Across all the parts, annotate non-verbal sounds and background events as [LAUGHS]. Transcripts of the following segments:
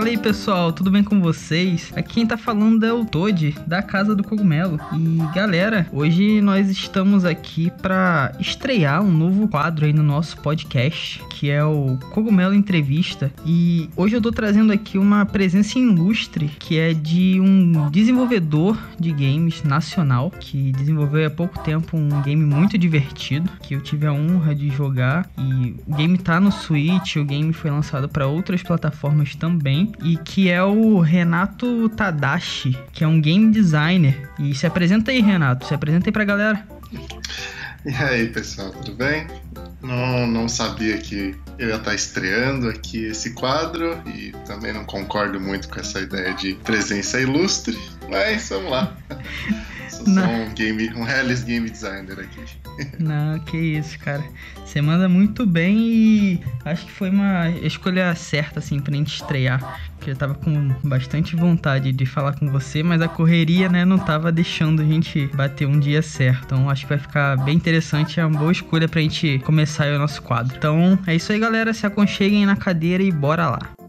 Fala aí pessoal, tudo bem com vocês? Aqui quem tá falando é o Toad, da Casa do Cogumelo. E galera, hoje nós estamos aqui para estrear um novo quadro aí no nosso podcast, que é o Cogumelo Entrevista. E hoje eu tô trazendo aqui uma presença ilustre, que é de um desenvolvedor de games nacional, que desenvolveu há pouco tempo um game muito divertido, que eu tive a honra de jogar. E o game tá no Switch, o game foi lançado para outras plataformas também, e que é o Renato Tadashi, que é um game designer. E se apresenta aí, Renato, se apresenta aí pra galera. E aí, pessoal, tudo bem? Não, não sabia que eu ia estar estreando aqui esse quadro e também não concordo muito com essa ideia de presença ilustre, mas vamos lá. [LAUGHS] Sou só um game, um realist game designer aqui. [LAUGHS] Não, que isso, cara. Você manda muito bem e acho que foi uma escolha certa, assim, pra gente estrear. Que eu tava com bastante vontade de falar com você, mas a correria, né, não tava deixando a gente bater um dia certo. Então acho que vai ficar bem interessante. É uma boa escolha pra gente começar o nosso quadro. Então é isso aí, galera. Se aconcheguem na cadeira e bora lá.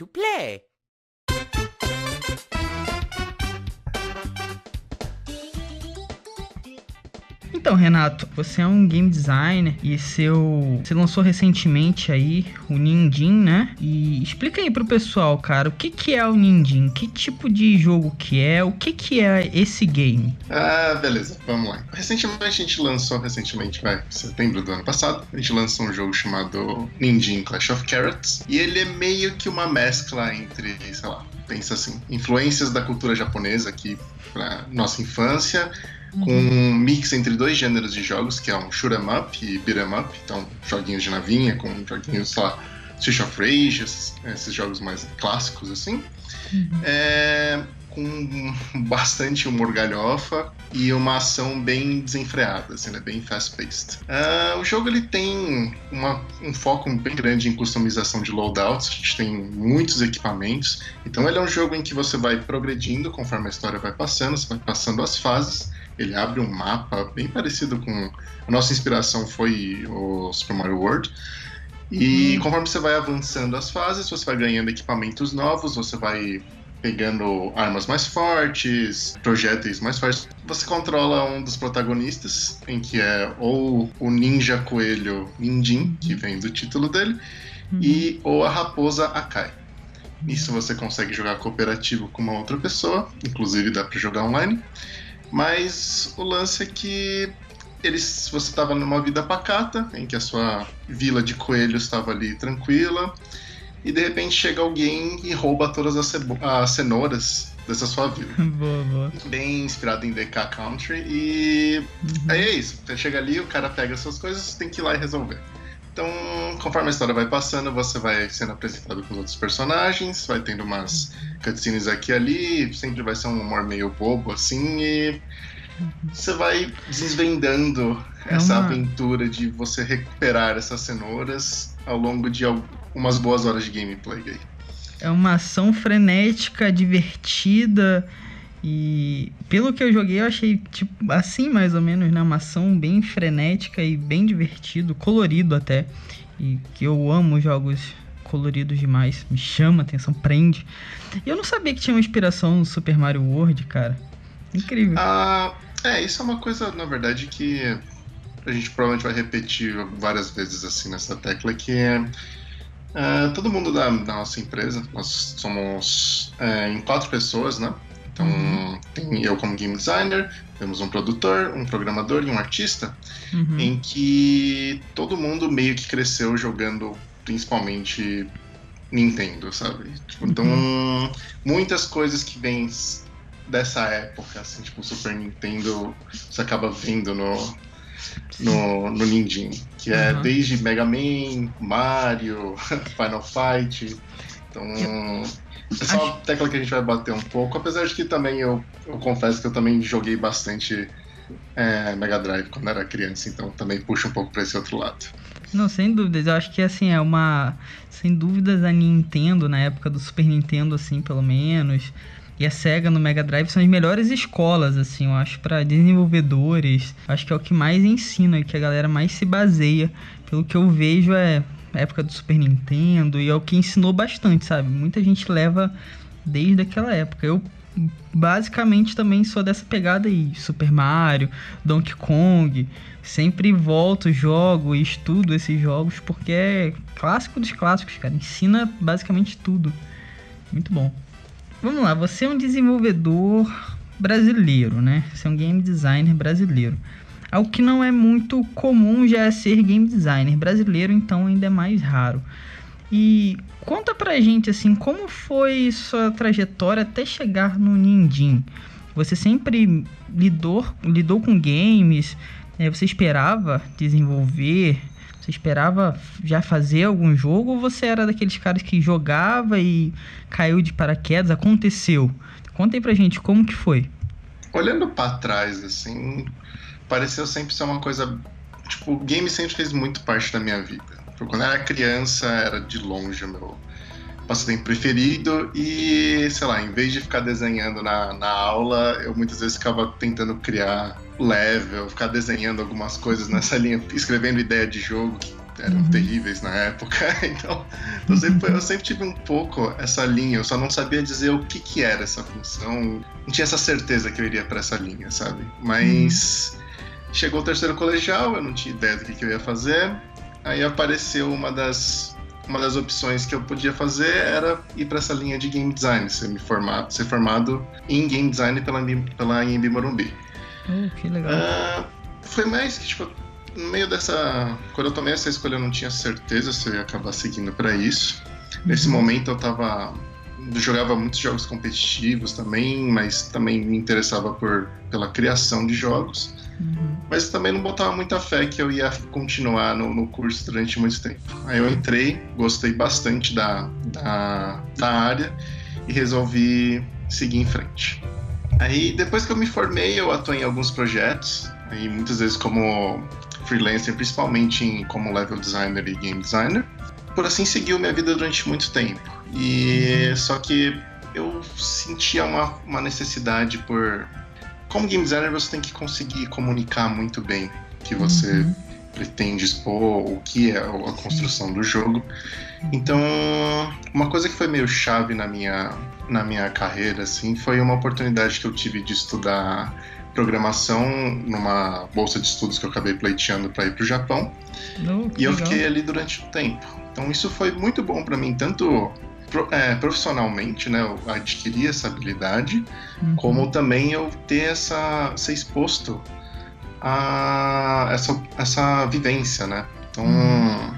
To play. Então, Renato, você é um game designer e seu você lançou recentemente aí o Ninjin, né? E explica aí pro pessoal, cara, o que que é o Ninjin? Que tipo de jogo que é? O que que é esse game? Ah, beleza. Vamos lá. Recentemente a gente lançou, recentemente, vai, setembro do ano passado, a gente lançou um jogo chamado Ninjin Clash of Carrots e ele é meio que uma mescla entre, sei lá, pensa assim, influências da cultura japonesa aqui pra nossa infância com um mix entre dois gêneros de jogos, que é um shoot 'em up e beat 'em up, então joguinhos de navinha, com joguinhos, sei lá, Street of Rage, esses, esses jogos mais clássicos assim. Uhum. É, com bastante humor galhofa e uma ação bem desenfreada, assim, né? bem fast-paced. Uh, o jogo ele tem uma, um foco bem grande em customização de loadouts, a gente tem muitos equipamentos, então ele é um jogo em que você vai progredindo conforme a história vai passando, você vai passando as fases, ele abre um mapa bem parecido com. A nossa inspiração foi o Super Mario World. E hum. conforme você vai avançando as fases, você vai ganhando equipamentos novos, você vai pegando armas mais fortes, projéteis mais fortes. Você controla um dos protagonistas, em que é ou o ninja coelho Ninjin, que vem do título dele, uhum. e ou a raposa Akai. Nisso você consegue jogar cooperativo com uma outra pessoa, inclusive dá para jogar online. Mas o lance é que eles, você estava numa vida pacata, em que a sua vila de coelhos estava ali tranquila, e de repente chega alguém e rouba todas as, as cenouras dessa sua vila. [LAUGHS] boa, boa. Bem inspirado em DK Country, e uhum. aí é isso. Você chega ali, o cara pega suas coisas, tem que ir lá e resolver. Então, conforme a história vai passando, você vai sendo apresentado com outros personagens, vai tendo umas cutscenes aqui e ali, sempre vai ser um humor meio bobo, assim, e você vai desvendando é essa uma... aventura de você recuperar essas cenouras ao longo de umas boas horas de gameplay aí. É uma ação frenética, divertida, e pelo que eu joguei, eu achei tipo assim mais ou menos, né? Uma ação bem frenética e bem divertido, colorido até. E que eu amo jogos coloridos demais, me chama atenção, prende. E eu não sabia que tinha uma inspiração no Super Mario World, cara. Incrível. Ah, é, isso é uma coisa, na verdade, que a gente provavelmente vai repetir várias vezes assim nessa tecla, que é. é todo mundo da, da, nossa empresa, nós somos é, em quatro pessoas, né? Então, uhum. tem eu como game designer, temos um produtor, um programador e um artista, uhum. em que todo mundo meio que cresceu jogando principalmente Nintendo, sabe? Tipo, então, uhum. muitas coisas que vêm dessa época, assim, tipo, Super Nintendo, você acaba vendo no, no, no Nindin, que é uhum. desde Mega Man, Mario, [LAUGHS] Final Fight. Então, é só uma tecla que a gente vai bater um pouco, apesar de que também eu, eu confesso que eu também joguei bastante é, Mega Drive quando era criança, então também puxa um pouco para esse outro lado. Não, sem dúvidas. Eu acho que assim é uma, sem dúvidas a Nintendo na época do Super Nintendo assim, pelo menos, e a Sega no Mega Drive são as melhores escolas, assim, eu acho, para desenvolvedores. Acho que é o que mais ensina, que a galera mais se baseia. Pelo que eu vejo, é época do Super Nintendo e é o que ensinou bastante, sabe? Muita gente leva desde aquela época. Eu basicamente também sou dessa pegada aí, Super Mario, Donkey Kong, sempre volto, jogo e estudo esses jogos porque é clássico dos clássicos, cara, ensina basicamente tudo. Muito bom. Vamos lá, você é um desenvolvedor brasileiro, né? Você é um game designer brasileiro. Algo que não é muito comum já é ser game designer brasileiro, então ainda é mais raro. E conta pra gente assim, como foi sua trajetória até chegar no Nindim? Você sempre lidou, lidou com games? É, você esperava desenvolver? Você esperava já fazer algum jogo ou você era daqueles caras que jogava e caiu de paraquedas? Aconteceu. Conta aí pra gente como que foi. Olhando para trás, assim, pareceu sempre ser uma coisa. Tipo, o game sempre fez muito parte da minha vida. Quando eu era criança, era de longe o meu passatempo preferido e, sei lá, em vez de ficar desenhando na, na aula, eu muitas vezes ficava tentando criar level, ficar desenhando algumas coisas nessa linha, escrevendo ideia de jogo que eram uhum. terríveis na época. [LAUGHS] Então, eu sempre, eu sempre, tive um pouco essa linha, eu só não sabia dizer o que, que era essa função, não tinha essa certeza que eu iria para essa linha, sabe? Mas. Uhum. Chegou o terceiro colegial, eu não tinha ideia do que, que eu ia fazer. Aí apareceu uma das uma das opções que eu podia fazer era ir para essa linha de game design, ser, me formado, ser formado em game design pela, pela IMB Morumbi. Oh, que legal. Uh, foi mais que, tipo, no meio dessa. Quando eu tomei essa escolha, eu não tinha certeza se eu ia acabar seguindo para isso. Uhum. Nesse momento, eu tava. Jogava muitos jogos competitivos também, mas também me interessava por, pela criação de jogos. Mas também não botava muita fé que eu ia continuar no, no, curso durante muito tempo. Aí eu entrei, gostei bastante da, da, da área e resolvi seguir em frente. Aí depois que eu me formei, eu atuei em alguns projetos, aí muitas vezes como freelancer, principalmente em, como level designer e game designer. Por assim seguiu minha vida durante muito tempo. E uhum. só que eu sentia uma, uma necessidade por como game designer você tem que conseguir comunicar muito bem o que você uhum. pretende expor, o que é a construção do jogo. Então, uma coisa que foi meio chave na minha, na minha carreira, assim, foi uma oportunidade que eu tive de estudar programação numa bolsa de estudos que eu acabei pleiteando para ir para o Japão. Oh, e eu legal. fiquei ali durante um tempo. Então, isso foi muito bom para mim, tanto é, profissionalmente, né, eu adquiri essa habilidade, uhum. como também eu ter essa ser exposto a essa, essa vivência, né? Então, uhum.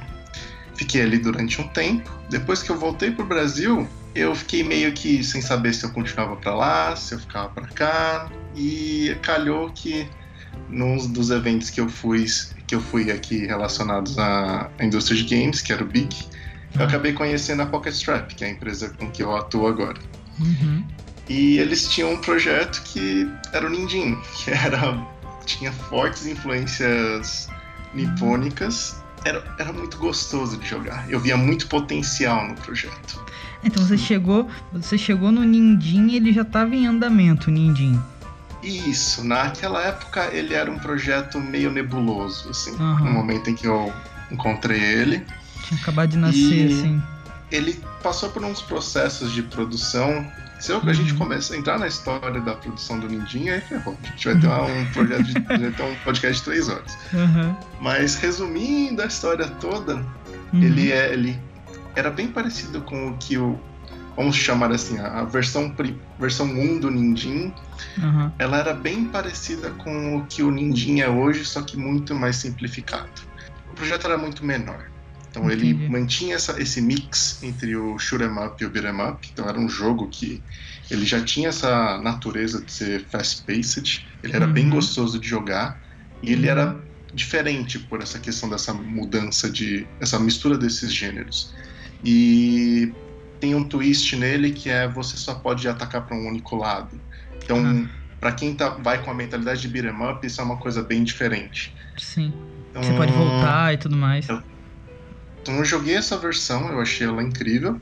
fiquei ali durante um tempo. Depois que eu voltei pro Brasil, eu fiquei meio que sem saber se eu continuava para lá, se eu ficava para cá, e calhou que num dos eventos que eu fui, que eu fui aqui relacionados à indústria de games, que era o Big, eu acabei conhecendo a Pocket Strap, que é a empresa com que eu atuo agora. Uhum. E eles tinham um projeto que era o Ninjin, [LAUGHS] que era tinha fortes influências nipônicas. Era, era muito gostoso de jogar. Eu via muito potencial no projeto. Então você chegou, você chegou no Ninjin e ele já estava em andamento, o Ninjin. Isso, naquela época ele era um projeto meio nebuloso, assim, uhum. no momento em que eu encontrei ele. Tinha acabado de nascer, e assim. Ele passou por uns processos de produção. Se uhum. a gente começa a entrar na história da produção do Nindinho, aí ferrou. A gente vai ter um projeto de, ter um podcast de três horas. Uhum. Mas resumindo a história toda, uhum. ele, é, ele era bem parecido com o que o. Vamos chamar assim, a versão, versão 1 do Nindin, uhum. ela era bem parecida com o que o Nindin é hoje, só que muito mais simplificado. O projeto era muito menor. Então Entendi. ele mantinha essa, esse mix entre o shoot'em up e o beat'em up. Então era um jogo que ele já tinha essa natureza de ser fast-paced. Ele era uhum. bem gostoso de jogar e ele era diferente por essa questão dessa mudança de essa mistura desses gêneros. E tem um twist nele que é você só pode atacar para um único lado. Então, uhum. para quem tá, vai com a mentalidade de beat'em up, isso é uma coisa bem diferente. Sim. Então, você pode voltar e tudo mais. Eu, então eu joguei essa versão, eu achei ela incrível.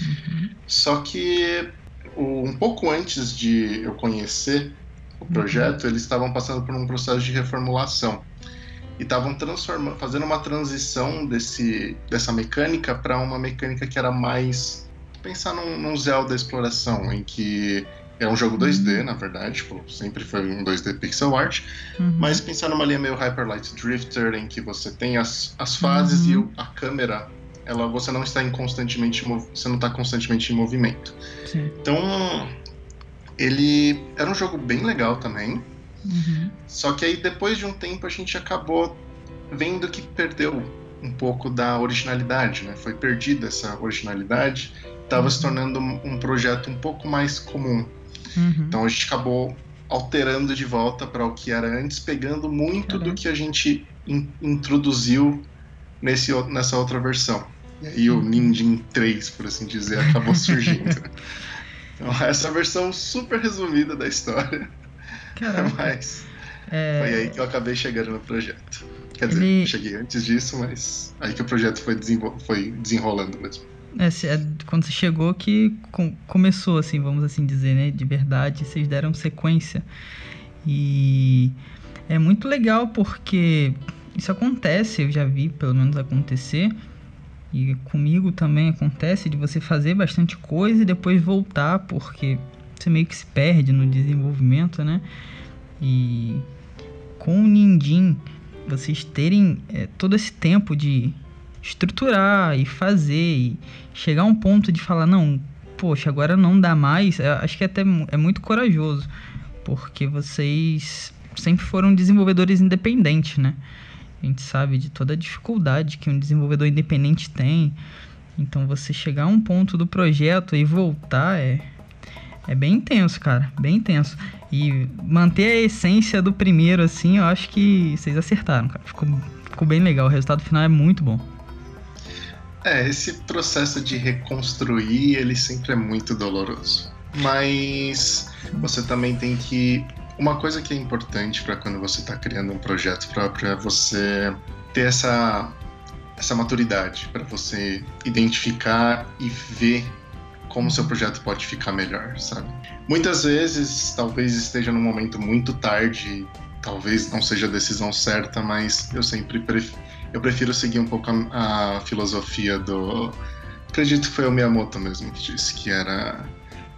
Uhum. Só que um pouco antes de eu conhecer o projeto, eles estavam passando por um processo de reformulação e estavam transformando, fazendo uma transição desse, dessa mecânica para uma mecânica que era mais pensar num, num Zelda exploração, em que é um jogo 2D, na verdade, tipo, sempre foi um 2D pixel art, Uhum. mas pensar numa linha meio Hyper Light Drifter, em que você tem as, as fases Uhum. e a câmera, ela, você não está em constantemente, você não está constantemente em movimento. Sim. Então, ele era um jogo bem legal também. Uhum. Só que aí depois de um tempo a gente acabou vendo que perdeu um pouco da originalidade, né? Foi perdida essa originalidade, estava se tornando um um projeto um pouco mais comum. Uhum. Então a gente acabou alterando de volta para o que era antes, pegando muito Caraca. do que a gente in- introduziu nesse, nessa outra versão. E aí o Ninja 3, por assim dizer, acabou [LAUGHS] surgindo. então essa versão super resumida da história, Caraca. [LAUGHS] mas É, foi aí que eu acabei chegando no projeto. Quer dizer, Ele- cheguei antes disso, mas aí que o projeto foi, desenvol- foi desenrolando mesmo. É, é quando você chegou que com- começou, assim, vamos assim dizer, né? De verdade, vocês deram sequência. E é muito legal porque isso acontece, eu já vi pelo menos acontecer. E comigo também acontece de você fazer bastante coisa e depois voltar, porque você meio que se perde no desenvolvimento, né? E com o Nindim, vocês terem é, todo esse tempo de estruturar e fazer e chegar a um ponto de falar, não, poxa, agora não dá mais, eu acho que até mu- é muito corajoso, porque vocês sempre foram desenvolvedores independentes, né? A gente sabe de toda a dificuldade que um desenvolvedor independente tem. Então você chegar a um ponto do projeto e voltar é, é bem intenso, cara. Bem intenso. E manter a essência do primeiro, assim, eu acho que vocês acertaram, cara. Ficou, ficou bem legal. O resultado final é muito bom. É, esse processo de reconstruir, ele sempre é muito doloroso. Mas você também tem que. Uma coisa que é importante para quando você está criando um projeto próprio é você ter essa, essa maturidade, para você identificar e ver como seu projeto pode ficar melhor, sabe? Muitas vezes, talvez esteja num momento muito tarde, talvez não seja a decisão certa, mas eu sempre prefiro eu prefiro seguir um pouco a, a filosofia do. Acredito que foi o Miyamoto mesmo que disse que era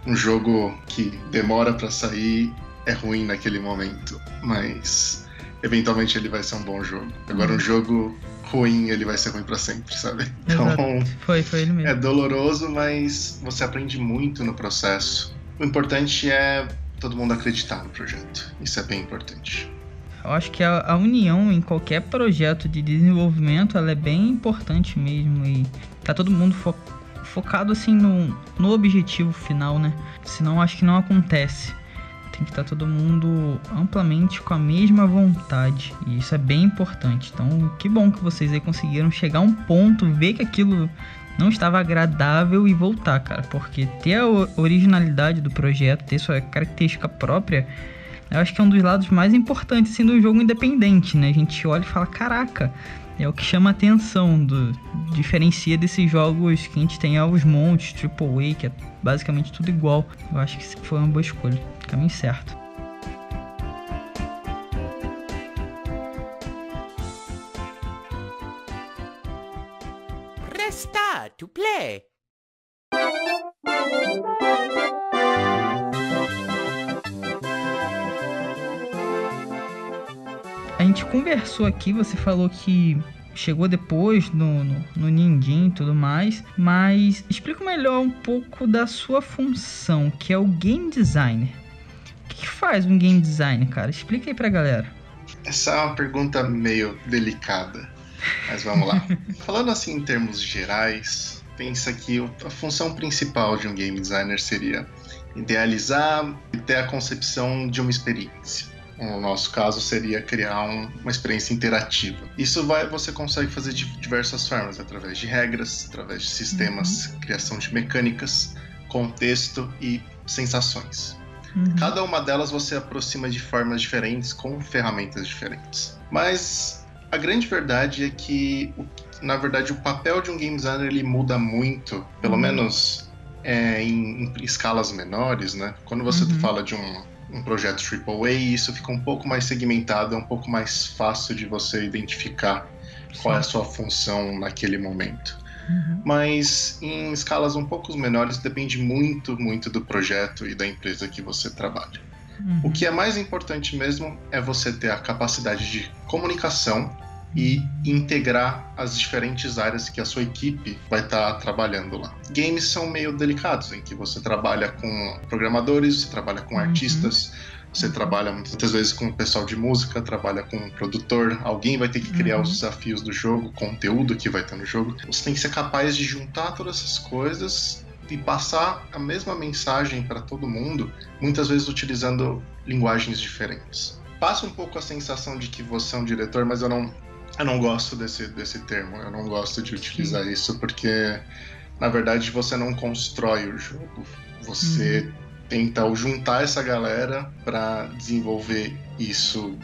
um jogo que demora pra sair, é ruim naquele momento, mas eventualmente ele vai ser um bom jogo. Agora, um jogo ruim, ele vai ser ruim pra sempre, sabe? Então, Exato. Foi, foi ele mesmo. é doloroso, mas você aprende muito no processo. O importante é todo mundo acreditar no projeto. Isso é bem importante. Eu acho que a, a união em qualquer projeto de desenvolvimento ela é bem importante mesmo e tá todo mundo fo- focado assim no, no objetivo final, né? Senão acho que não acontece. Tem que estar todo mundo amplamente com a mesma vontade e isso é bem importante. Então, que bom que vocês aí conseguiram chegar a um ponto, ver que aquilo não estava agradável e voltar, cara, porque ter a originalidade do projeto, ter sua característica própria, eu acho que é um dos lados mais importantes assim, do jogo independente, né? A gente olha e fala, caraca, é o que chama a atenção, do, diferencia desses jogos que a gente tem aos montes, AAA, que é basicamente tudo igual. Eu acho que foi uma boa escolha, caminho certo. Conversou aqui, você falou que chegou depois no, no, no Nindim e tudo mais, mas explica melhor um pouco da sua função, que é o game designer. O que, que faz um game designer, cara? Explica aí pra galera. Essa é uma pergunta meio delicada, mas vamos lá. [LAUGHS] Falando assim em termos gerais, pensa que a função principal de um game designer seria idealizar e ter a concepção de uma experiência. No nosso caso, seria criar um- uma experiência interativa. Isso vai, você consegue fazer de diversas formas, através de regras, através de sistemas, criação de mecânicas, contexto e sensações. Uhum. Cada uma delas você aproxima de formas diferentes, com ferramentas diferentes. Mas a grande verdade é que, na verdade, o papel de um game designer ele muda muito, pelo Uhum. menos é, em, em, escalas menores, né? Quando você uhum. fala de um, um projeto AAA, isso fica um pouco mais segmentado, é um pouco mais fácil de você identificar Sim. qual é a sua função naquele momento. Uhum. Mas em escalas um pouco menores depende muito, muito do projeto e da empresa que você trabalha. Uhum. O que é mais importante mesmo é você ter a capacidade de comunicação e integrar as diferentes áreas que a sua equipe vai estar tá trabalhando lá. Games são meio delicados, em que você trabalha com programadores, você trabalha com uhum. artistas, você trabalha muitas vezes com o pessoal de música, trabalha com um produtor, alguém vai ter que criar uhum. os desafios do jogo, conteúdo que vai estar no jogo. Você tem que ser capaz de juntar todas essas coisas e passar a mesma mensagem para todo mundo, muitas vezes utilizando linguagens diferentes. Passa um pouco a sensação de que você é um diretor, mas eu não, eu não gosto desse, desse termo, eu não gosto de utilizar Sim. isso porque, na verdade, você não constrói o jogo, você uhum. tenta juntar essa galera para desenvolver isso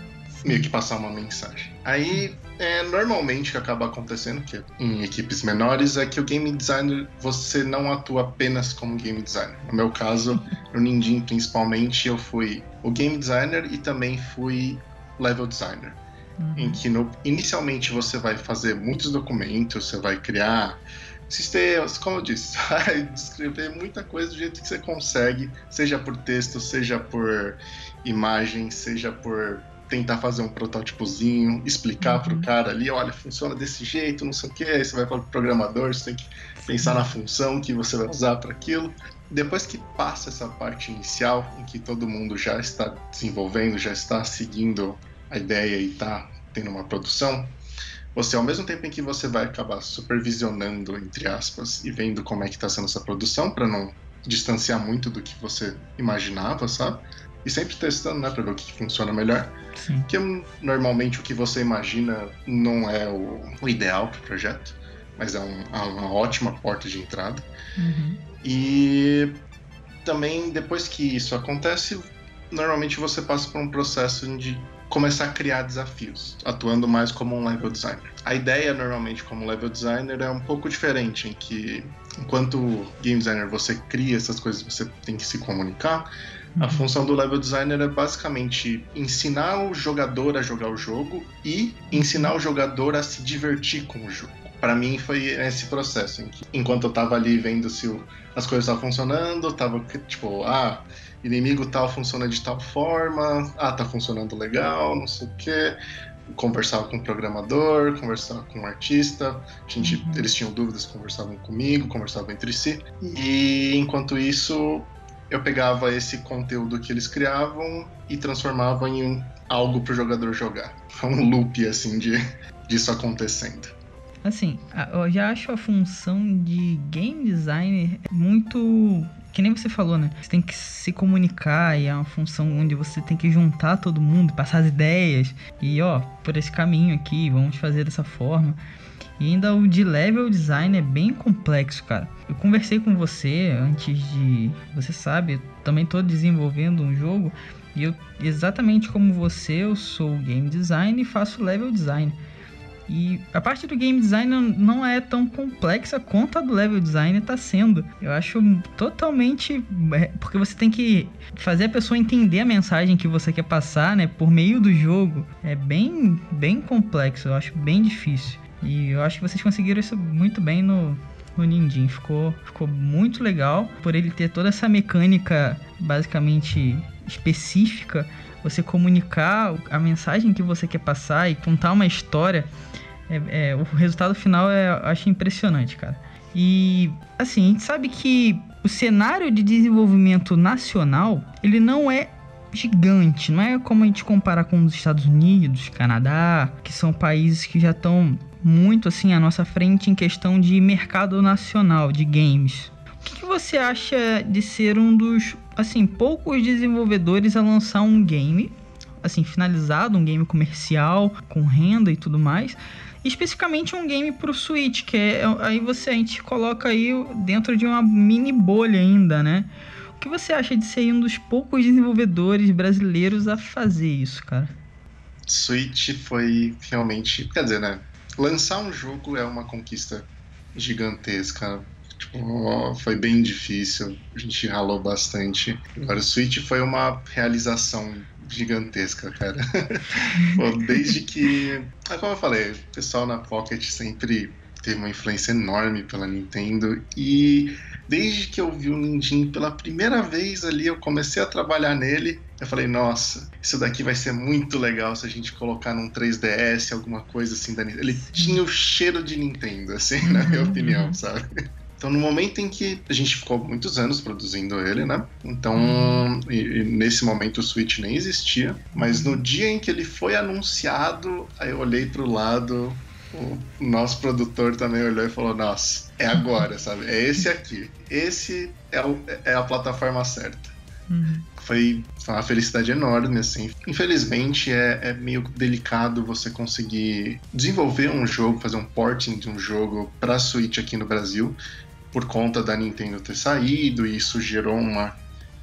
meio que passar uma mensagem. Aí, é, normalmente o que acaba acontecendo, que em equipes menores, é que o game designer, você não atua apenas como game designer. No meu caso, [LAUGHS] no Ninjin principalmente, eu fui o game designer e também fui level designer. Uhum. Em que no, inicialmente você vai fazer muitos documentos, você vai criar sistemas, como eu disse, [LAUGHS] vai descrever muita coisa do jeito que você consegue, seja por texto, seja por imagem, seja por tentar fazer um protótipozinho, explicar uhum. para o cara ali, olha, funciona desse jeito, não sei o que, aí você vai para o programador, você tem que pensar na função que você vai usar para aquilo. Depois que passa essa parte inicial, em que todo mundo já está desenvolvendo, já está seguindo a ideia e está tendo uma produção, você, ao mesmo tempo em que você vai acabar supervisionando, entre aspas, e vendo como é que está sendo essa produção, para não distanciar muito do que você imaginava, sabe? e sempre testando, né, para ver o que funciona melhor. Sim. Que normalmente o que você imagina não é o, o ideal para o projeto, mas é um, é uma ótima porta de entrada. Uhum. E também depois que isso acontece, normalmente você passa por um processo de começar a criar desafios, atuando mais como um level designer. A ideia normalmente como level designer é um pouco diferente, em que enquanto game designer você cria essas coisas, você tem que se comunicar, a função do level designer é basicamente ensinar o jogador a jogar o jogo e ensinar o jogador a se divertir com o jogo. Para mim foi esse processo, em que, enquanto eu tava ali vendo se o, as coisas estavam funcionando, tava tipo, ah, inimigo tal funciona de tal forma, ah, tá funcionando legal, não sei o quê conversava com o programador, conversava com o artista, gente, uhum. eles tinham dúvidas, conversavam comigo, conversavam entre si. E enquanto isso, eu pegava esse conteúdo que eles criavam e transformava em algo para o jogador jogar. Foi [LAUGHS] um loop assim de disso acontecendo. Assim, eu já acho a função de game designer muito que nem você falou, né? Você tem que se comunicar e é uma função onde você tem que juntar todo mundo, passar as ideias e ó, por esse caminho aqui, vamos fazer dessa forma. E ainda o de level design é bem complexo, cara. Eu conversei com você antes de. Você sabe, eu também estou desenvolvendo um jogo. E eu, exatamente como você, eu sou game design e faço level design. E a parte do game design não é tão complexa quanto a do level design está sendo. Eu acho totalmente. É, porque você tem que fazer a pessoa entender a mensagem que você quer passar, né? Por meio do jogo. É bem, bem complexo, eu acho bem difícil. E eu acho que vocês conseguiram isso muito bem no, no. Ficou, ficou muito legal por ele ter toda essa mecânica basicamente específica. Você comunicar a mensagem que você quer passar e contar uma história. É, é, o resultado final é, eu acho impressionante, cara. E assim, a gente sabe que o cenário de desenvolvimento nacional ele não é gigante, não é como a gente comparar com os Estados Unidos, Canadá, que são países que já estão muito assim à nossa frente em questão de mercado nacional de games. O que, que você acha de ser um dos assim poucos desenvolvedores a lançar um game assim finalizado, um game comercial com renda e tudo mais? especificamente um game para o Switch, que é aí você a gente coloca aí dentro de uma mini bolha ainda, né? O que você acha de ser um dos poucos desenvolvedores brasileiros a fazer isso, cara? Switch foi realmente, quer dizer, né? lançar um jogo é uma conquista gigantesca. Tipo, foi bem difícil. A gente ralou bastante. Agora, o Switch foi uma realização gigantesca, cara. [LAUGHS] Desde que. É como eu falei, o pessoal na Pocket sempre teve uma influência enorme pela Nintendo. E desde que eu vi o Nindin pela primeira vez ali, eu comecei a trabalhar nele. Eu falei, nossa, isso daqui vai ser muito legal se a gente colocar num 3DS, alguma coisa assim da Nintendo. Ele tinha o cheiro de Nintendo, assim, [LAUGHS] na minha opinião, sabe? Então, no momento em que a gente ficou muitos anos produzindo ele, né? Então, e, e nesse momento o Switch nem existia. Mas no dia em que ele foi anunciado, aí eu olhei pro lado, o nosso produtor também olhou e falou: Nossa, é agora, sabe? É esse aqui. Esse é, o, é a plataforma certa. Uhum. Foi, foi uma felicidade enorme, assim. Infelizmente, é, é meio delicado você conseguir desenvolver um jogo, fazer um porting de um jogo para Switch aqui no Brasil, por conta da Nintendo ter saído, e isso gerou uma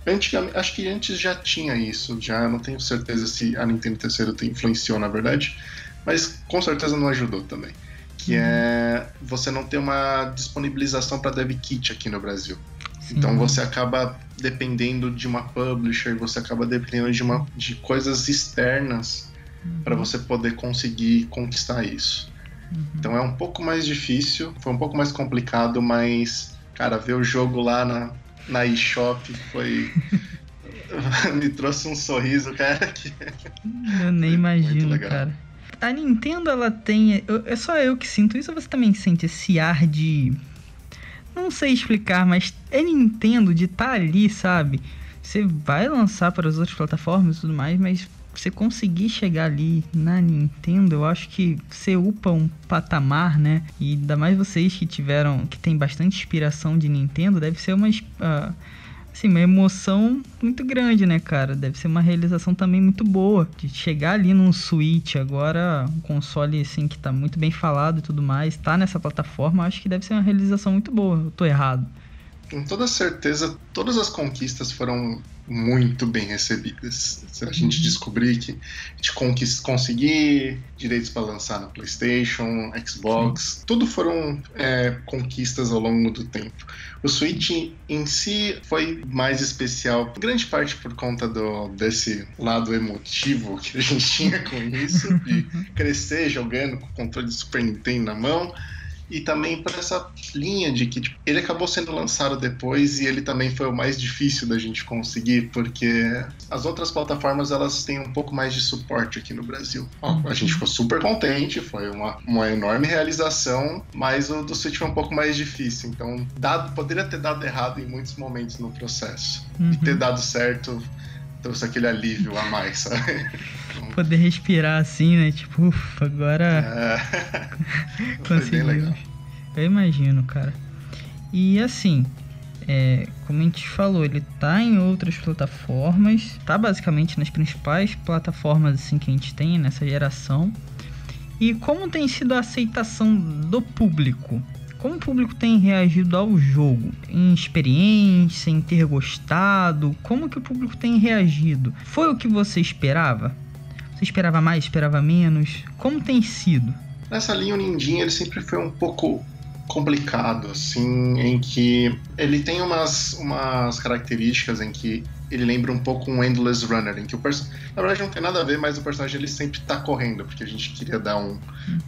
Antigamente, acho que antes já tinha isso, já não tenho certeza se a Nintendo terceiro influenciou na verdade, mas com certeza não ajudou também. Que é você não ter uma disponibilização para dev kit aqui no Brasil. Sim. Então você acaba dependendo de uma publisher, você acaba dependendo de, uma, de coisas externas uhum. para você poder conseguir conquistar isso. Uhum. Então é um pouco mais difícil, foi um pouco mais complicado, mas, cara, ver o jogo lá na, na eShop foi. [LAUGHS] me trouxe um sorriso, cara. Que... Eu nem imagino, cara a Nintendo ela tem. É só eu que sinto isso ou você também sente esse ar de. Não sei explicar, mas é Nintendo de estar tá ali, sabe? Você vai lançar para as outras plataformas e tudo mais, mas você conseguir chegar ali na Nintendo, eu acho que você upa um patamar, né? E ainda mais vocês que tiveram, que tem bastante inspiração de Nintendo, deve ser uma. Uh, assim, uma emoção muito grande, né, cara? Deve ser uma realização também muito boa. De chegar ali num Switch agora, um console assim que tá muito bem falado e tudo mais, tá nessa plataforma, acho que deve ser uma realização muito boa. Eu tô errado. Com toda certeza, todas as conquistas foram muito bem recebidas. Se a gente uhum. descobrir que a gente conseguir direitos para lançar no PlayStation, Xbox, Sim. tudo foram é, conquistas ao longo do tempo. O Switch em si foi mais especial, grande parte por conta do, desse lado emotivo que a gente tinha com isso, de [LAUGHS] crescer jogando com o controle de Super Nintendo na mão e também por essa linha de que tipo, ele acabou sendo lançado depois e ele também foi o mais difícil da gente conseguir, porque as outras plataformas elas têm um pouco mais de suporte aqui no Brasil. Ó, a gente ficou super contente, foi uma, uma enorme realização, mas o do Switch foi um pouco mais difícil, então dado, poderia ter dado errado em muitos momentos no processo. Uhum. E ter uhum. dado certo trouxe aquele alívio a mais, sabe? [LAUGHS] Poder respirar assim, né? Tipo, ufa, agora. [LAUGHS] É. Conseguiu. Eu imagino, cara. E assim, é, como a gente falou, ele tá em outras plataformas, tá basicamente nas principais plataformas assim que a gente tem nessa geração. E como tem sido a aceitação do público? Como o público tem reagido ao jogo? Em experiência, em ter gostado? Como que o público tem reagido? Foi o que você esperava? Você esperava mais, esperava menos? Como tem sido? Nessa linha, o Nindin ele sempre foi um pouco complicado, assim, em que ele tem umas, umas características em que ele lembra um pouco um Endless Runner, em que o personagem, na verdade não tem nada a ver, mas o personagem ele sempre tá correndo, porque a gente queria dar um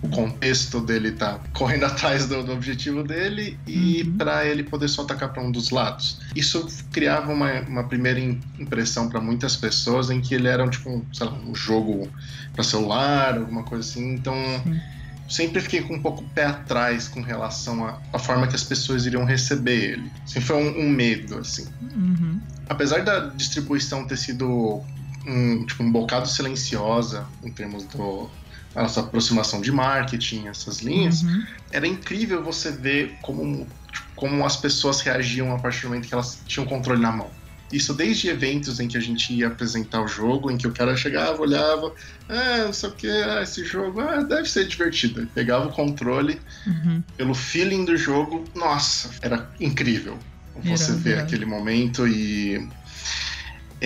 o contexto dele tá correndo [LAUGHS] atrás do, do objetivo dele e uhum. para ele poder só atacar para um dos lados. Isso criava uma, uma primeira impressão para muitas pessoas em que ele era tipo, um, sei lá, um jogo para celular, alguma coisa assim, então Sim sempre fiquei com um pouco pé atrás com relação à, forma que as pessoas iriam receber ele. Assim, foi um, um medo, assim. Uhum. Apesar da distribuição ter sido um, tipo, um bocado silenciosa em termos do nossa aproximação de marketing, essas linhas, uhum. era incrível você ver como, tipo, como as pessoas reagiam a partir do momento que elas tinham controle na mão. Isso desde eventos em que a gente ia apresentar o jogo, em que o cara chegava, olhava, ah, não sei o que, ah, esse jogo ah, deve ser divertido. Ele pegava o controle, uhum. pelo feeling do jogo, nossa, era incrível você ver aquele momento e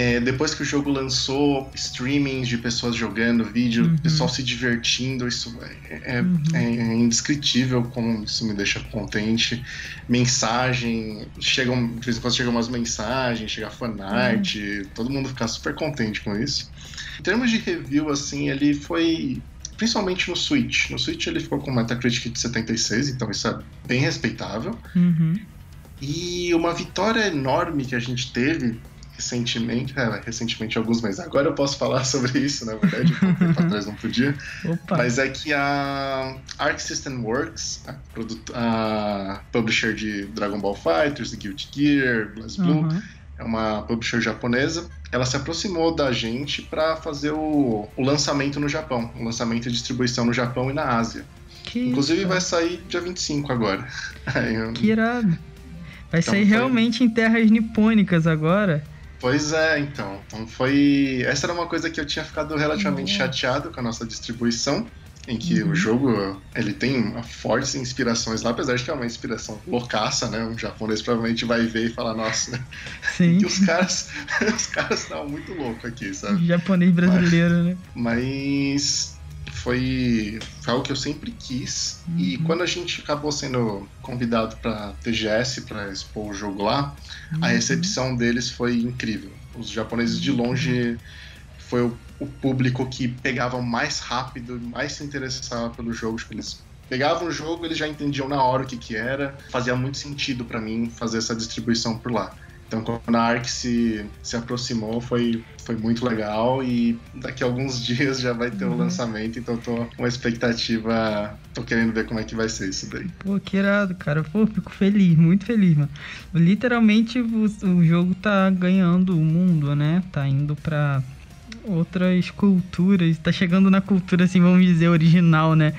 É, depois que o jogo lançou, streamings de pessoas jogando vídeo, Uhum. pessoal se divertindo, isso é, é- Uhum. é indescritível como isso me deixa contente. Mensagem, chegam, de vez em quando chegam umas mensagens, chega fanart, todo mundo fica super contente com isso. Em termos de review, assim, ele foi. Principalmente no Switch. No Switch ele ficou com Metacritic de 76, então isso é bem respeitável. Uhum. E uma vitória enorme que a gente teve recentemente, é, recentemente alguns meses. Agora eu posso falar [LAUGHS] sobre isso, na verdade, tempo atrás não podia. Opa. Mas é que a Arc System Works, a, a publisher de Dragon Ball Fighters, Guilty Gear, BlazBlue, Uhum. é uma publisher japonesa. Ela se aproximou da gente para fazer o, o lançamento no Japão, o lançamento e distribuição no Japão e na Ásia. Que Inclusive vai sair dia 25 agora. [LAUGHS] Eu- Que irado. Vai Então sair foi- realmente em terras nipônicas agora. Pois é, então. Então foi. Essa era uma coisa que eu tinha ficado relativamente Uhum. chateado com a nossa distribuição. Em que Uhum. o jogo ele tem fortes inspirações lá, apesar de que é uma inspiração loucaça, né? Um japonês provavelmente vai ver e falar, nossa, [LAUGHS] Sim. que os caras. [LAUGHS] os caras estavam muito loucos aqui, sabe? Japonês brasileiro, né? Mas foi, foi algo que eu sempre quis. E Uhum. quando a gente acabou sendo convidado para TGS para expor o jogo lá, a Uhum. recepção deles foi incrível. Os japoneses de longe foi o, o público que pegava mais rápido, mais se interessava pelo jogo. Tipo, eles pegavam o jogo, eles já entendiam na hora o que, que era. Fazia muito sentido para mim fazer essa distribuição por lá. Então, quando a ARC se, se aproximou, foi, foi muito legal. E daqui a alguns [LAUGHS] dias já vai ter o Uhum. lançamento. Então, tô com uma expectativa. Tô querendo ver como é que vai ser isso daí. Pô, que irado, cara. Pô, fico feliz, muito feliz, mano. Literalmente o, o jogo tá ganhando o mundo, né? Tá indo pra outras culturas. Tá chegando na cultura, assim, vamos dizer, original, né?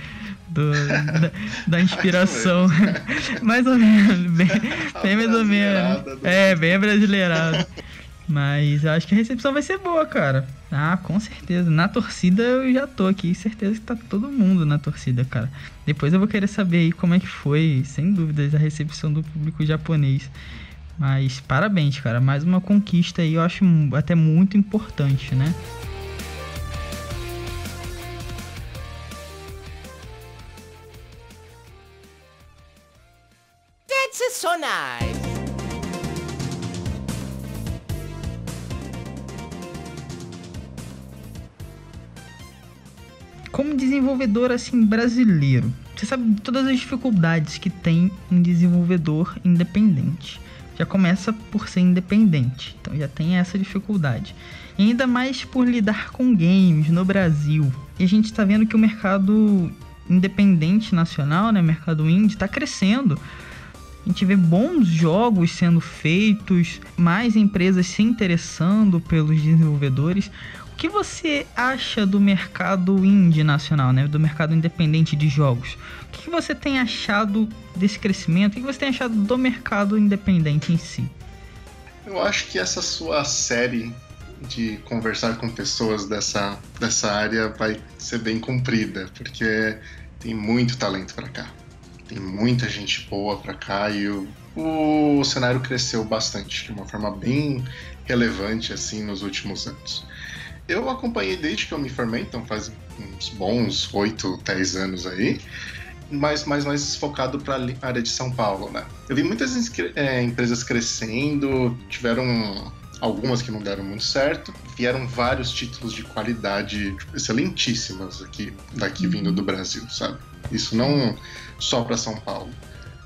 Do, da, da [LAUGHS] inspiração. [LAUGHS] mais ou menos. Bem, [LAUGHS] bem mais ou menos. Do- É, bem brasileirado. Mas eu acho que a recepção vai ser boa, cara. Ah, com certeza. Na torcida eu já tô aqui. Certeza que tá todo mundo na torcida, cara. Depois eu vou querer saber aí como é que foi, sem dúvidas, a recepção do público japonês. Mas parabéns, cara. Mais uma conquista aí, eu acho até muito importante, né? Nice. Como desenvolvedor assim brasileiro, você sabe todas as dificuldades que tem um desenvolvedor independente. Já começa por ser independente, então já tem essa dificuldade. E ainda mais por lidar com games no Brasil. E a gente está vendo que o mercado independente nacional, né, mercado indie, está crescendo. A gente vê bons jogos sendo feitos, mais empresas se interessando pelos desenvolvedores. O que você acha do mercado indie nacional, né? Do mercado independente de jogos? O que você tem achado desse crescimento? O que você tem achado do mercado independente em si? Eu acho que essa sua série de conversar com pessoas dessa, dessa área vai ser bem cumprida, porque tem muito talento pra cá. Tem muita gente boa pra cá e o, o cenário cresceu bastante, de uma forma bem relevante assim nos últimos anos. Eu acompanhei desde que eu me formei, então faz uns bons 8, 10 anos aí, mas mais, mais focado para a área de São Paulo, né? Eu vi muitas é, empresas crescendo, tiveram algumas que não deram muito certo, vieram vários títulos de qualidade excelentíssimas aqui, daqui vindo do Brasil, sabe? Isso não só para São Paulo.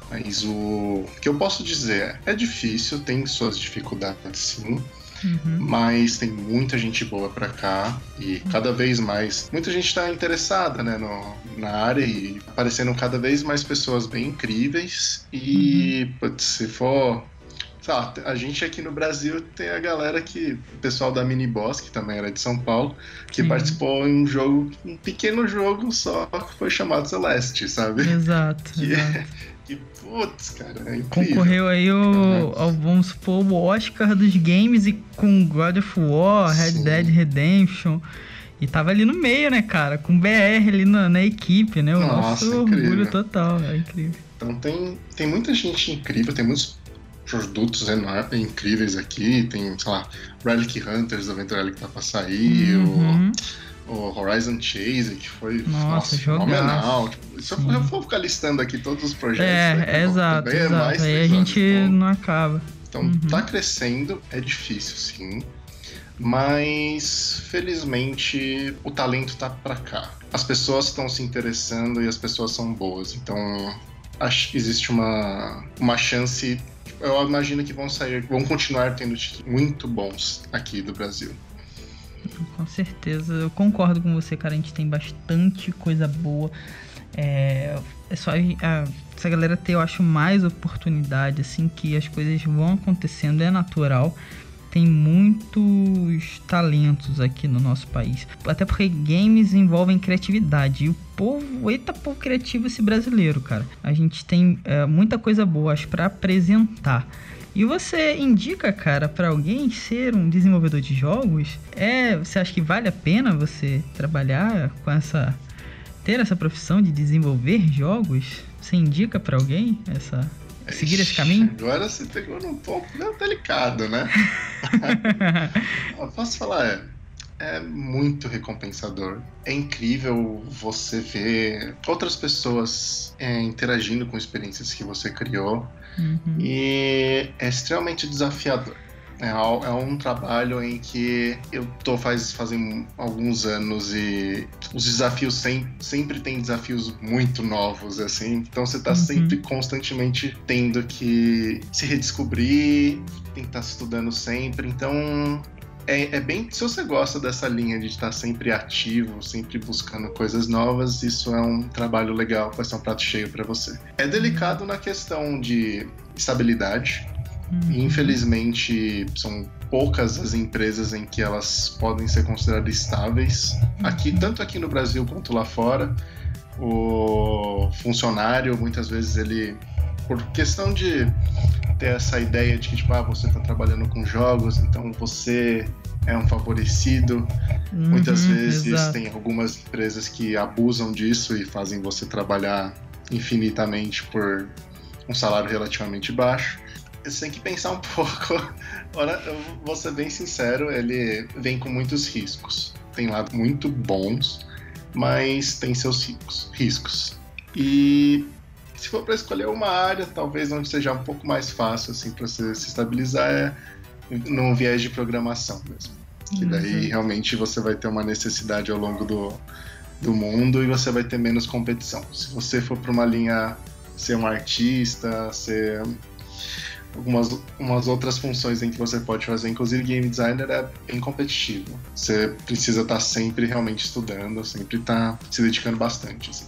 Mas o que eu posso dizer é, é difícil, tem suas dificuldades sim, Uhum. mas tem muita gente boa pra cá e cada vez mais muita gente está interessada né, no, na área e aparecendo cada vez mais pessoas bem incríveis e putz, se for sei lá, a gente aqui no Brasil tem a galera que o pessoal da Mini Boss que também era de São Paulo que Sim. participou em um jogo um pequeno jogo só que foi chamado Celeste sabe Exato, que, exato. que putz cara é incrível Concorreu aí o, ao, vamos supor, o Oscar dos games e com God of War, Red Sim. Dead Redemption. E tava ali no meio, né, cara? Com BR ali na, na equipe, né? O Nossa, nosso incrível. orgulho total, é incrível. Então tem, tem muita gente incrível, tem muitos produtos enormes, incríveis aqui. Tem, sei lá, Relic Hunters, Adventure Relic tá pra sair, uhum. o, o, Horizon Chase, que foi nossa, nossa fenomenal. Tipo, se eu, eu for ficar listando aqui todos os projetos. É, aqui, é exato, é exato. Aí a gente então, não acaba. Então uhum. tá crescendo, é difícil sim. Mas felizmente o talento tá para cá. As pessoas estão se interessando e as pessoas são boas. Então acho que existe uma, uma chance. Eu imagino que vão sair, vão continuar tendo títulos muito bons aqui do Brasil. Com certeza, eu concordo com você, cara. A gente tem bastante coisa boa. É, é só a, essa galera ter, eu acho, mais oportunidade, assim, que as coisas vão acontecendo, é natural tem muitos talentos aqui no nosso país. Até porque games envolvem criatividade. E o povo, eita povo criativo esse brasileiro, cara. A gente tem é, muita coisa boa para apresentar. E você indica, cara, para alguém ser um desenvolvedor de jogos? É, você acha que vale a pena você trabalhar com essa ter essa profissão de desenvolver jogos? Você indica para alguém essa seguir esse caminho? Agora você pegou num ponto meio delicado, né? [LAUGHS] posso falar, é, é muito recompensador. É incrível você ver outras pessoas é, interagindo com experiências que você criou. Uhum. E é extremamente desafiador. É, é um trabalho em que eu tô faz, fazem alguns anos e os desafios sem, sempre tem desafios muito novos, assim. Então você tá uhum. sempre constantemente tendo que se redescobrir, tem que estar tá estudando sempre. Então é, é, bem. Se você gosta dessa linha de estar sempre ativo, sempre buscando coisas novas, isso é um trabalho legal, vai ser um prato cheio para você. É delicado na questão de estabilidade. Uhum. Infelizmente, são poucas as empresas em que elas podem ser consideradas estáveis. Aqui, tanto aqui no Brasil quanto lá fora, o funcionário muitas vezes ele, por questão de ter essa ideia de que tipo, ah, você está trabalhando com jogos, então você é um favorecido. Uhum, muitas vezes exato. tem algumas empresas que abusam disso e fazem você trabalhar infinitamente por um salário relativamente baixo você tem que pensar um [LAUGHS] pouco. Olha, eu vou ser bem sincero, ele vem com muitos riscos. Tem lados muito bons, mas tem seus riscos. E se for para escolher uma área, talvez onde seja um pouco mais fácil assim para você se estabilizar é num viés de programação mesmo. Que daí uhum. realmente você vai ter uma necessidade ao longo do, do mundo e você vai ter menos competição. Se você for para uma linha ser um artista, ser algumas umas outras funções em que você pode fazer. Inclusive, game designer é bem competitivo. Você precisa estar tá sempre realmente estudando, sempre estar tá se dedicando bastante. Assim.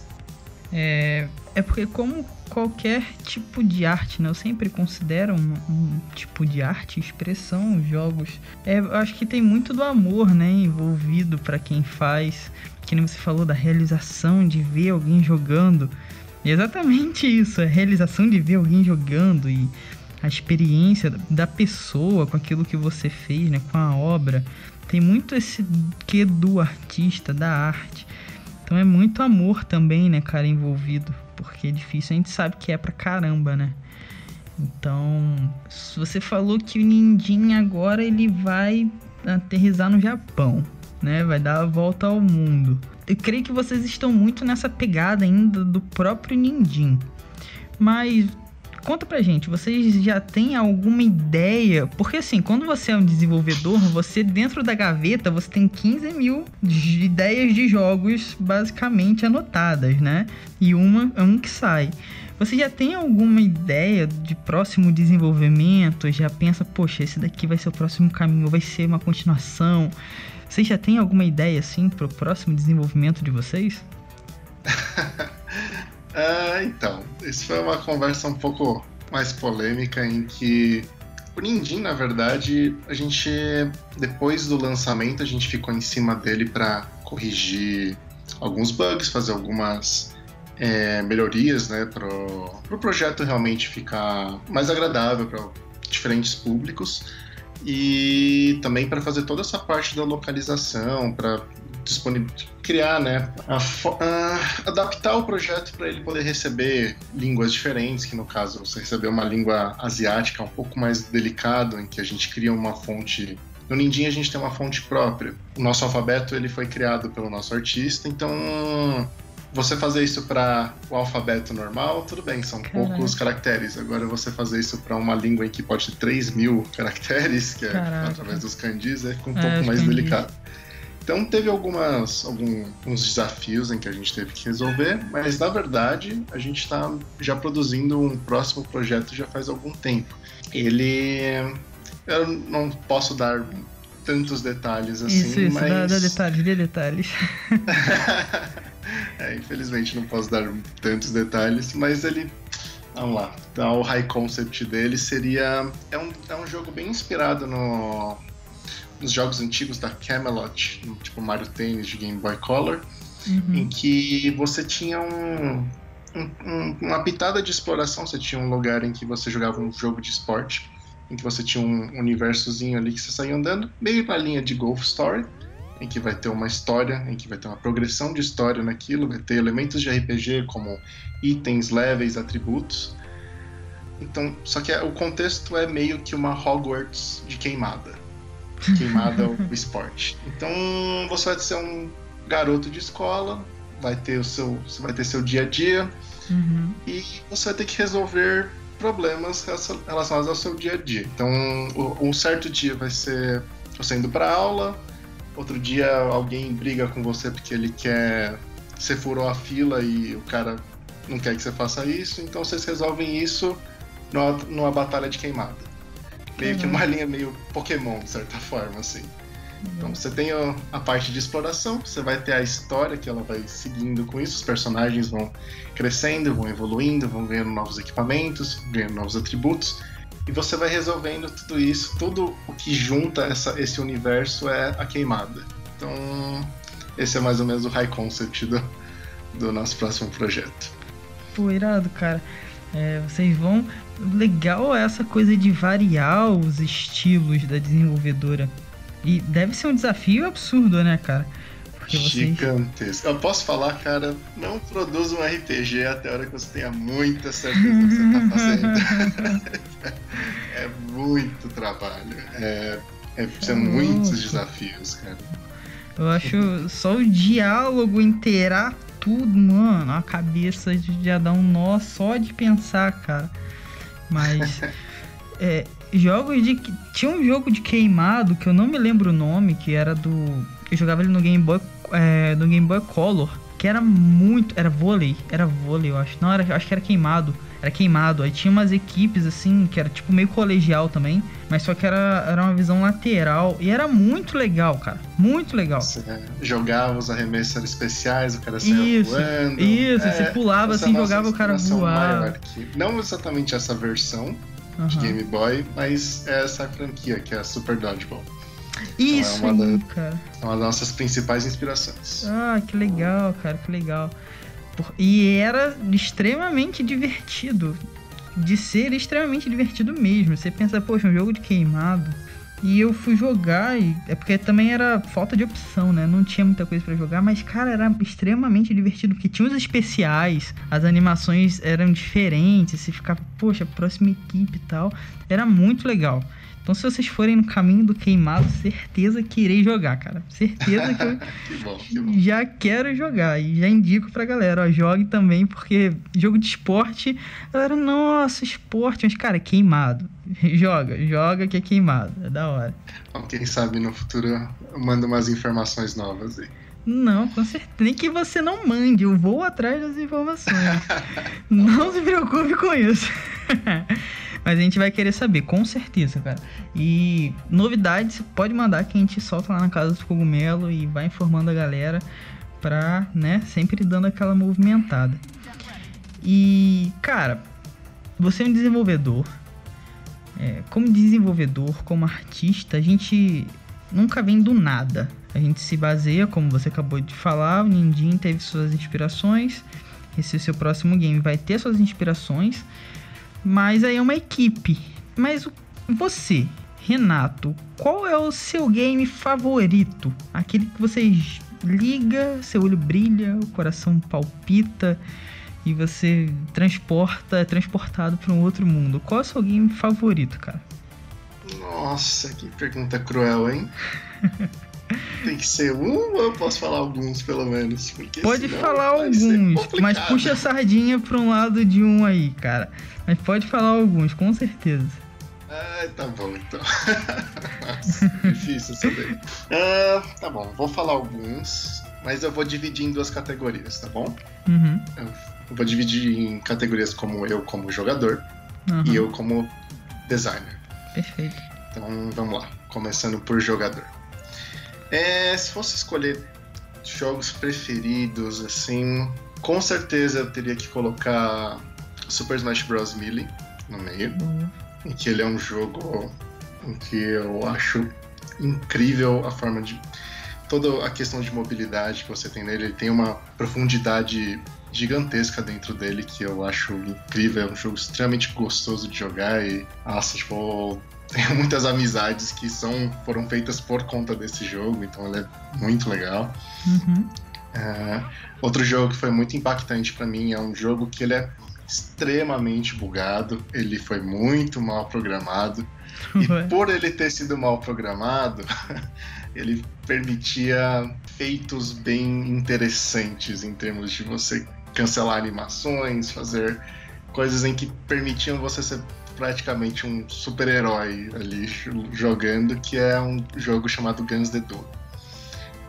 É, é porque como qualquer tipo de arte, né? Eu sempre considero um, um tipo de arte, expressão, jogos. É, eu acho que tem muito do amor, né? Envolvido para quem faz. Que nem você falou da realização de ver alguém jogando. E exatamente isso, a realização de ver alguém jogando e a experiência da pessoa com aquilo que você fez, né, com a obra. Tem muito esse que do artista, da arte. Então é muito amor também, né, cara, envolvido, porque é difícil, a gente sabe que é pra caramba, né? Então, você falou que o Ninjin agora ele vai aterrizar no Japão, né? Vai dar a volta ao mundo. Eu creio que vocês estão muito nessa pegada ainda do próprio Ninjin. Mas conta pra gente, vocês já têm alguma ideia? Porque assim, quando você é um desenvolvedor, você dentro da gaveta, você tem 15 mil ideias de jogos basicamente anotadas, né? E uma é um que sai. Você já tem alguma ideia de próximo desenvolvimento? Já pensa, poxa, esse daqui vai ser o próximo caminho, vai ser uma continuação? Vocês já têm alguma ideia assim pro próximo desenvolvimento de vocês? [LAUGHS] É, então, isso foi uma conversa um pouco mais polêmica em que o Nindim, na verdade, a gente depois do lançamento a gente ficou em cima dele para corrigir alguns bugs, fazer algumas é, melhorias, né, para o pro projeto realmente ficar mais agradável para diferentes públicos e também para fazer toda essa parte da localização, para criar, né, a adaptar o projeto para ele poder receber línguas diferentes, que no caso você receber uma língua asiática um pouco mais delicado, em que a gente cria uma fonte no Nindim a gente tem uma fonte própria. O nosso alfabeto ele foi criado pelo nosso artista, então você fazer isso para o alfabeto normal, tudo bem, são Caraca. poucos caracteres. Agora você fazer isso para uma língua em que pode ter 3 mil caracteres, que é Caraca. através dos kanjis, é um É, pouco mais delicado. Então teve algumas algum- uns desafios em que a gente teve que resolver, mas na verdade a gente está já produzindo um próximo projeto já faz algum tempo. Ele eu não posso dar tantos detalhes assim, isso, isso, mas dá, dá detalhes, dê detalhes. [LAUGHS] é, infelizmente não posso dar tantos detalhes, mas ele. Vamos lá. Então, o high concept dele seria. É um, é um jogo bem inspirado no, nos jogos antigos da Camelot, tipo Mario Tennis de Game Boy Color, Uhum. em que você tinha um, um- um- uma pitada de exploração. Você tinha um lugar em que você jogava um jogo de esporte, em que você tinha um universozinho ali que você saía andando, meio na linha de Golf Story, em que vai ter uma história, em que vai ter uma progressão de história naquilo, vai ter elementos de RPG como itens, levels, atributos. Então, só que o contexto é meio que uma Hogwarts de queimada. Queimada é o esporte. Então, você vai ser um garoto de escola, vai ter o seu, você vai ter seu dia a dia Uhum. e você vai ter que resolver problemas relacion- relacionados ao seu dia a dia. Então, um certo dia vai ser você indo para aula, outro dia alguém briga com você porque ele quer. Você furou a fila e o cara não quer que você faça isso, então vocês resolvem isso numa, numa batalha de queimada. Meio que Uhum. uma linha meio Pokémon, de certa forma, assim. Então você tem a, a parte de exploração, você vai ter a história que ela vai seguindo com isso, os personagens vão crescendo, vão evoluindo, vão ganhando novos equipamentos, ganhando novos atributos, e você vai resolvendo tudo isso, tudo o que junta essa, esse universo é a queimada. Então, esse é mais ou menos o high concept do, do nosso próximo projeto. Pô, irado, cara. É, vocês vão. Legal essa coisa de variar os estilos da desenvolvedora. E deve ser um desafio absurdo, né, cara? Vocês. Gigantesco. Eu posso falar, cara, não produza um RPG até a hora que você tenha muita certeza do que você tá fazendo. [LAUGHS] é muito trabalho. É, é, são É muitos louco. desafios, cara. Eu acho só o diálogo inteirar tudo, mano. A cabeça já dá um nó só de pensar, cara. Mas. [LAUGHS] é, jogos de. Tinha um jogo de queimado que eu não me lembro o nome, que era do. Eu jogava ele no Game Boy. É, no Game Boy Color. Que era muito. Era vôlei. Era vôlei, eu acho. Não, era, acho que era queimado. Era queimado. Aí tinha umas equipes assim, que era tipo meio colegial também. Mas só que era, era uma visão lateral. E era muito legal, cara. Muito legal. Você jogava, os arremessos eram especiais, o cara saía Isso, voando. isso, É, você pulava assim, nossa jogava o cara voar. Não exatamente essa versão de Aham. Game Boy, mas é essa franquia, que é a Super Dodgeball. Isso é uma aí, da- cara. É uma das nossas principais inspirações. Ah, que legal, cara, que legal. E era extremamente divertido. De ser extremamente divertido mesmo. Você pensa, poxa, um jogo de queimado. E eu fui jogar, e é porque também era falta de opção, né? Não tinha muita coisa pra jogar, mas, cara, era extremamente divertido, porque tinha os especiais, as animações eram diferentes, você ficava, poxa, próxima equipe e tal. Era muito legal. Então, se vocês forem no caminho do queimado, certeza que irei jogar, cara. Certeza que eu [LAUGHS] Que bom, que bom. já quero jogar e já indico pra galera, ó, jogue também, porque jogo de esporte, galera, nossa, esporte, mas cara, é queimado. [LAUGHS] Joga, joga que é queimado, é da hora. Bom, Quem sabe no futuro eu mando umas informações novas aí. Não, com certeza. Nem que você não mande, eu vou atrás das informações. [LAUGHS] não se preocupe com isso. Mas a gente vai querer saber, com certeza, cara. E novidades, pode mandar que a gente solta lá na casa do cogumelo e vai informando a galera pra, né, sempre dando aquela movimentada. E, cara, você é um desenvolvedor. É, como desenvolvedor, como artista, a gente nunca vem do nada. A gente se baseia, como você acabou de falar, o Nindin teve suas inspirações. Esse seu próximo game vai ter suas inspirações. Mas aí é uma equipe. Mas você, Renato, qual é o seu game favorito? Aquele que você liga, seu olho brilha, o coração palpita e você transporta, é transportado para um outro mundo. Qual é o seu game favorito, cara? Nossa, que pergunta cruel, hein? [LAUGHS] Tem que ser um ou eu posso falar alguns, pelo menos? Pode falar alguns, mas puxa a sardinha pra um lado de um aí, cara. Mas pode falar alguns, com certeza. Ah, tá bom então. Nossa, [LAUGHS] difícil saber. Ah, tá bom, vou falar alguns, mas eu vou dividir em duas categorias, tá bom? Uhum. Eu vou dividir em categorias como eu como jogador uhum. e eu como designer. Perfeito. Então vamos lá, começando por jogador. É, se fosse escolher jogos preferidos, assim, com certeza eu teria que colocar Super Smash Bros. Melee no meio, em que ele é um jogo em que eu acho incrível a forma de. toda a questão de mobilidade que você tem nele. Ele tem uma profundidade gigantesca dentro dele que eu acho incrível. É um jogo extremamente gostoso de jogar e, nossa, tipo, tenho muitas amizades que são, foram feitas por conta desse jogo, então ele é muito legal. Uhum. É, outro jogo que foi muito impactante pra mim é um jogo que ele é extremamente bugado, ele foi muito mal programado e Ué. por ele ter sido mal programado, [LAUGHS] ele permitia feitos bem interessantes em termos de você cancelar animações, fazer coisas em que permitiam você ser praticamente um super-herói ali jo- jogando, que é um jogo chamado Guns the Doom.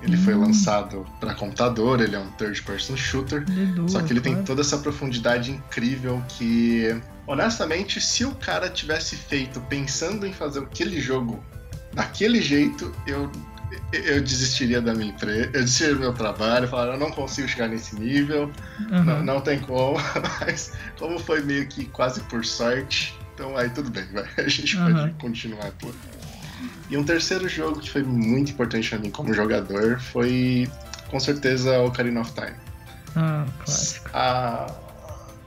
Ele foi Hum. lançado para computador, ele é um third-person shooter, só que ele tem claro. toda essa profundidade incrível que, honestamente, se o cara tivesse feito pensando em fazer aquele jogo daquele jeito, eu, eu desistiria da minha empresa, eu desistiria do meu trabalho, falaria, eu não consigo chegar nesse nível, Aham. não, não tem como, [LAUGHS] mas como foi meio que quase por sorte, então aí tudo bem, vai, [LAUGHS] a gente Aham. pode continuar por. E um terceiro jogo que foi muito importante pra mim como jogador foi, com certeza, Ocarina of Time. Ah, clássico. A,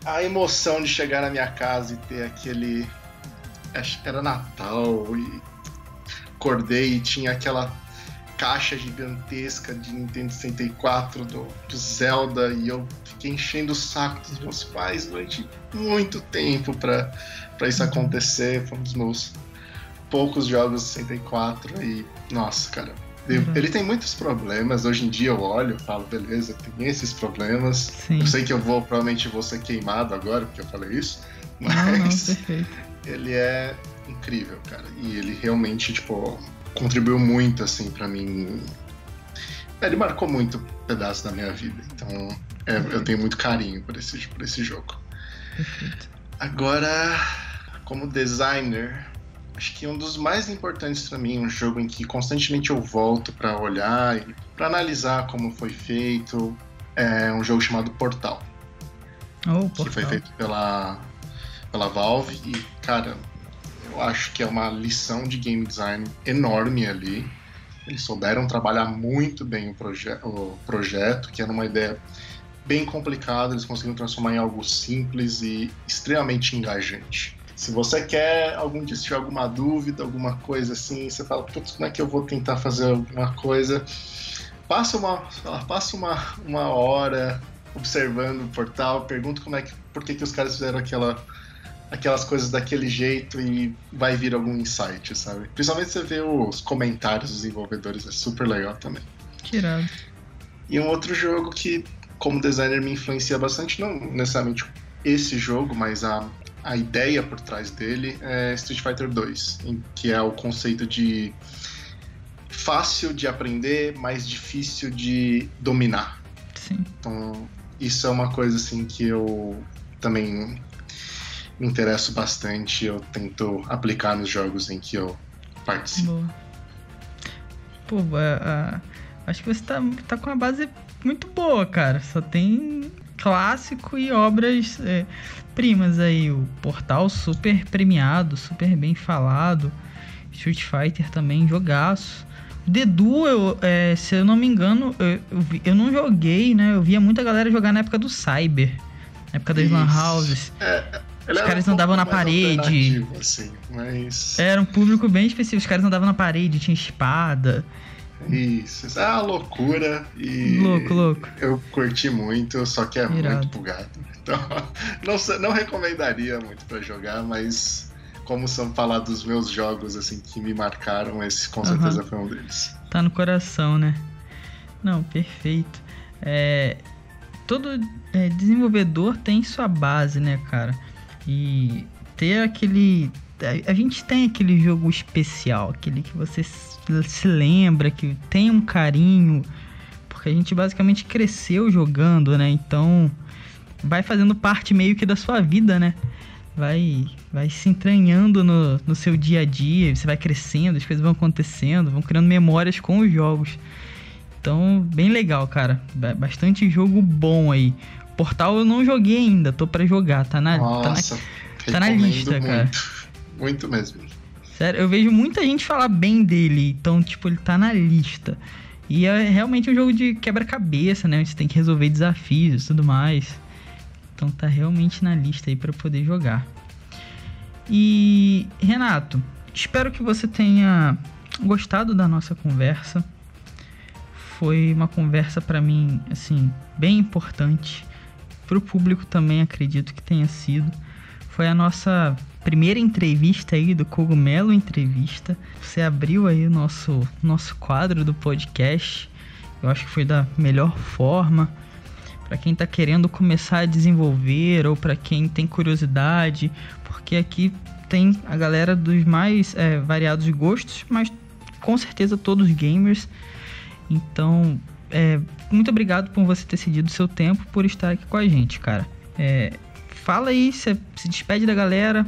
a emoção de chegar na minha casa e ter aquele. acho que Era Natal e acordei e tinha aquela caixa gigantesca de Nintendo 64 do, do Zelda e eu fiquei enchendo o saco dos meus pais durante muito tempo pra isso acontecer. Foi um dos meus poucos jogos 64 e nossa, cara. Ele, Uhum. ele tem muitos problemas. Hoje em dia eu olho e falo, beleza, tem esses problemas. Sim. Eu sei que eu vou, provavelmente vou ser queimado agora porque eu falei isso, Não, não, mas perfeito. ele é incrível, cara. E ele realmente, tipo, contribuiu muito, assim, pra mim. Ele marcou muito pedaço da minha vida. Então, é, eu tenho muito carinho por esse, por esse jogo. Perfeito. Agora, como designer, acho que um dos mais importantes pra mim, um jogo em que constantemente eu volto pra olhar e pra analisar como foi feito, é um jogo chamado Portal Oh, que foi portal. feito pela, pela Valve e, cara, eu acho que é uma lição de game design enorme ali. Eles souberam trabalhar muito bem o, proje o projeto, que era uma ideia bem complicada, eles conseguiram transformar em algo simples e extremamente engajante. Se você quer algum dia tiver alguma dúvida, alguma coisa assim, você fala, putz, como é que eu vou tentar fazer alguma coisa? Passa uma, passa uma, uma hora observando o portal, pergunta como é que, por que, que os caras fizeram aquela, aquelas coisas daquele jeito e vai vir algum insight, sabe? Principalmente você vê os comentários dos desenvolvedores, é super legal também. Tirado. E um outro jogo que, como designer, me influencia bastante, não necessariamente esse jogo, mas a, a ideia por trás dele é Street Fighter 2, em que é o conceito de fácil de aprender, mas difícil de dominar. Sim. Então, isso é uma coisa assim que eu também me interesso bastante, eu tento aplicar nos jogos em que eu participo. Boa. Pô, a- a- acho que você tá, tá com uma base muito boa, cara. Só tem clássico e obras é, primas aí. O Portal super premiado, super bem falado. Street Fighter também, jogaço. O Dedu, eu, é, se eu não me engano, eu, eu, eu não joguei, né? Eu via muita galera jogar na época do Cyber. Na época das Lan. Houses. Ele Os caras um andavam na parede. Assim, mas Era um público bem específico. Os caras andavam na parede, tinha espada. Isso, é uma loucura e. Louco, louco. Eu curti muito, só que é Irado. muito bugado. [LAUGHS] Então, não, não recomendaria muito pra jogar, mas como são falar dos meus jogos assim que me marcaram, esse com certeza foi um deles. Tá no coração, né? Não, perfeito. É, todo é, desenvolvedor tem sua base, né, cara? E ter aquele. A, gente tem aquele jogo especial, aquele que você se, lembra, que tem um carinho, porque a gente basicamente cresceu jogando, né? Então vai fazendo parte meio que da sua vida, né? Vai, vai se entranhando no, no seu dia a dia, você vai crescendo, as coisas vão acontecendo, vão criando memórias com os jogos. Então, bem legal, cara. Ba- Bastante jogo bom aí. Portal eu não joguei ainda, tô pra jogar, tá na, tá na Nossa, tá na recomendo lista, muito. cara. Muito mesmo. Sério, eu vejo muita gente falar bem dele, então, tipo, ele tá na lista. E é realmente um jogo de quebra-cabeça, né? Você tem que resolver desafios e tudo mais. Então tá realmente na lista aí pra poder jogar. E, Renato, espero que você tenha gostado da nossa conversa. Foi uma conversa pra mim, assim, bem importante. Pro público também acredito que tenha sido. Foi a nossa primeira entrevista aí do Cogumelo Entrevista. Você abriu aí o nosso, nosso quadro do podcast. Eu acho que foi da melhor forma. Para quem tá querendo começar a desenvolver ou para quem tem curiosidade, porque aqui tem a galera dos mais é, variados gostos, mas com certeza todos gamers. Então, é, muito obrigado por você ter cedido o seu tempo por estar aqui com a gente, cara. É, fala aí, se, se despede da galera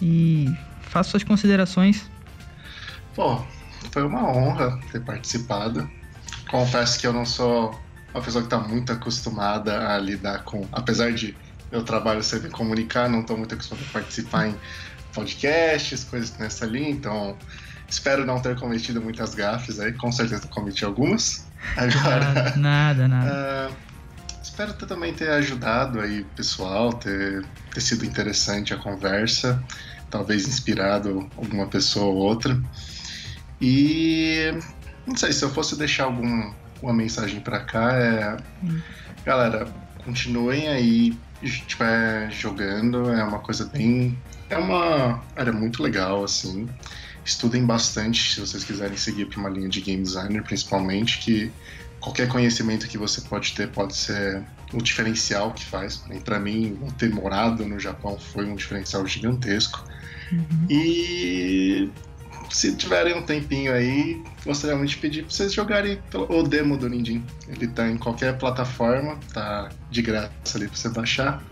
e faça suas considerações. Pô, foi uma honra ter participado. Confesso que eu não sou uma pessoa que está muito acostumada a lidar com. Apesar de meu trabalho ser em comunicar, não estou muito acostumado a participar em podcasts, coisas nessa linha, então espero não ter cometido muitas gafes aí, com certeza cometi algumas. Agora. Nada, nada. nada. Ah, espero também ter ajudado aí o pessoal, ter, ter sido interessante a conversa, talvez inspirado alguma pessoa ou outra. E não sei, se eu fosse deixar algum, uma mensagem pra cá é. Hum. Galera, continuem aí tipo, é, jogando, é uma coisa bem. É uma área muito legal, assim. Estudem bastante se vocês quiserem seguir para uma linha de game designer, principalmente, que qualquer conhecimento que você pode ter pode ser o diferencial que faz. Para mim, ter morado no Japão foi um diferencial gigantesco. Uhum. E se tiverem um tempinho aí, gostaria muito de pedir para vocês jogarem o demo do Ninjin. Ele tá em qualquer plataforma, tá de graça ali para você baixar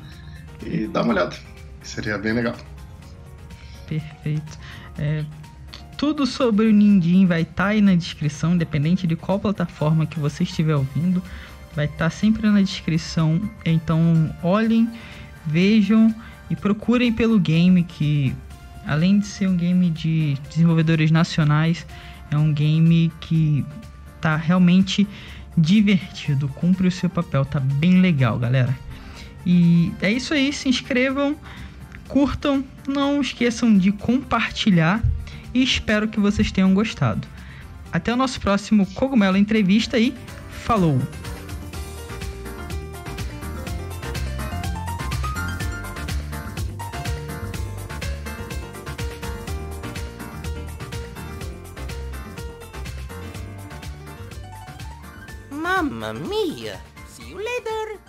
e dar uma olhada. Seria bem legal. Perfeito. É, tudo sobre o Nindim vai estar aí na descrição, independente de qual plataforma que você estiver ouvindo. Vai estar sempre na descrição. Então olhem, vejam e procurem pelo game que, além de ser um game de desenvolvedores nacionais, é um game que tá realmente divertido, cumpre o seu papel, tá bem legal, galera. E é isso aí, se inscrevam, curtam, não esqueçam de compartilhar e espero que vocês tenham gostado. Até o nosso próximo Cogumelo Entrevista e falou! Mamma mia! See you later!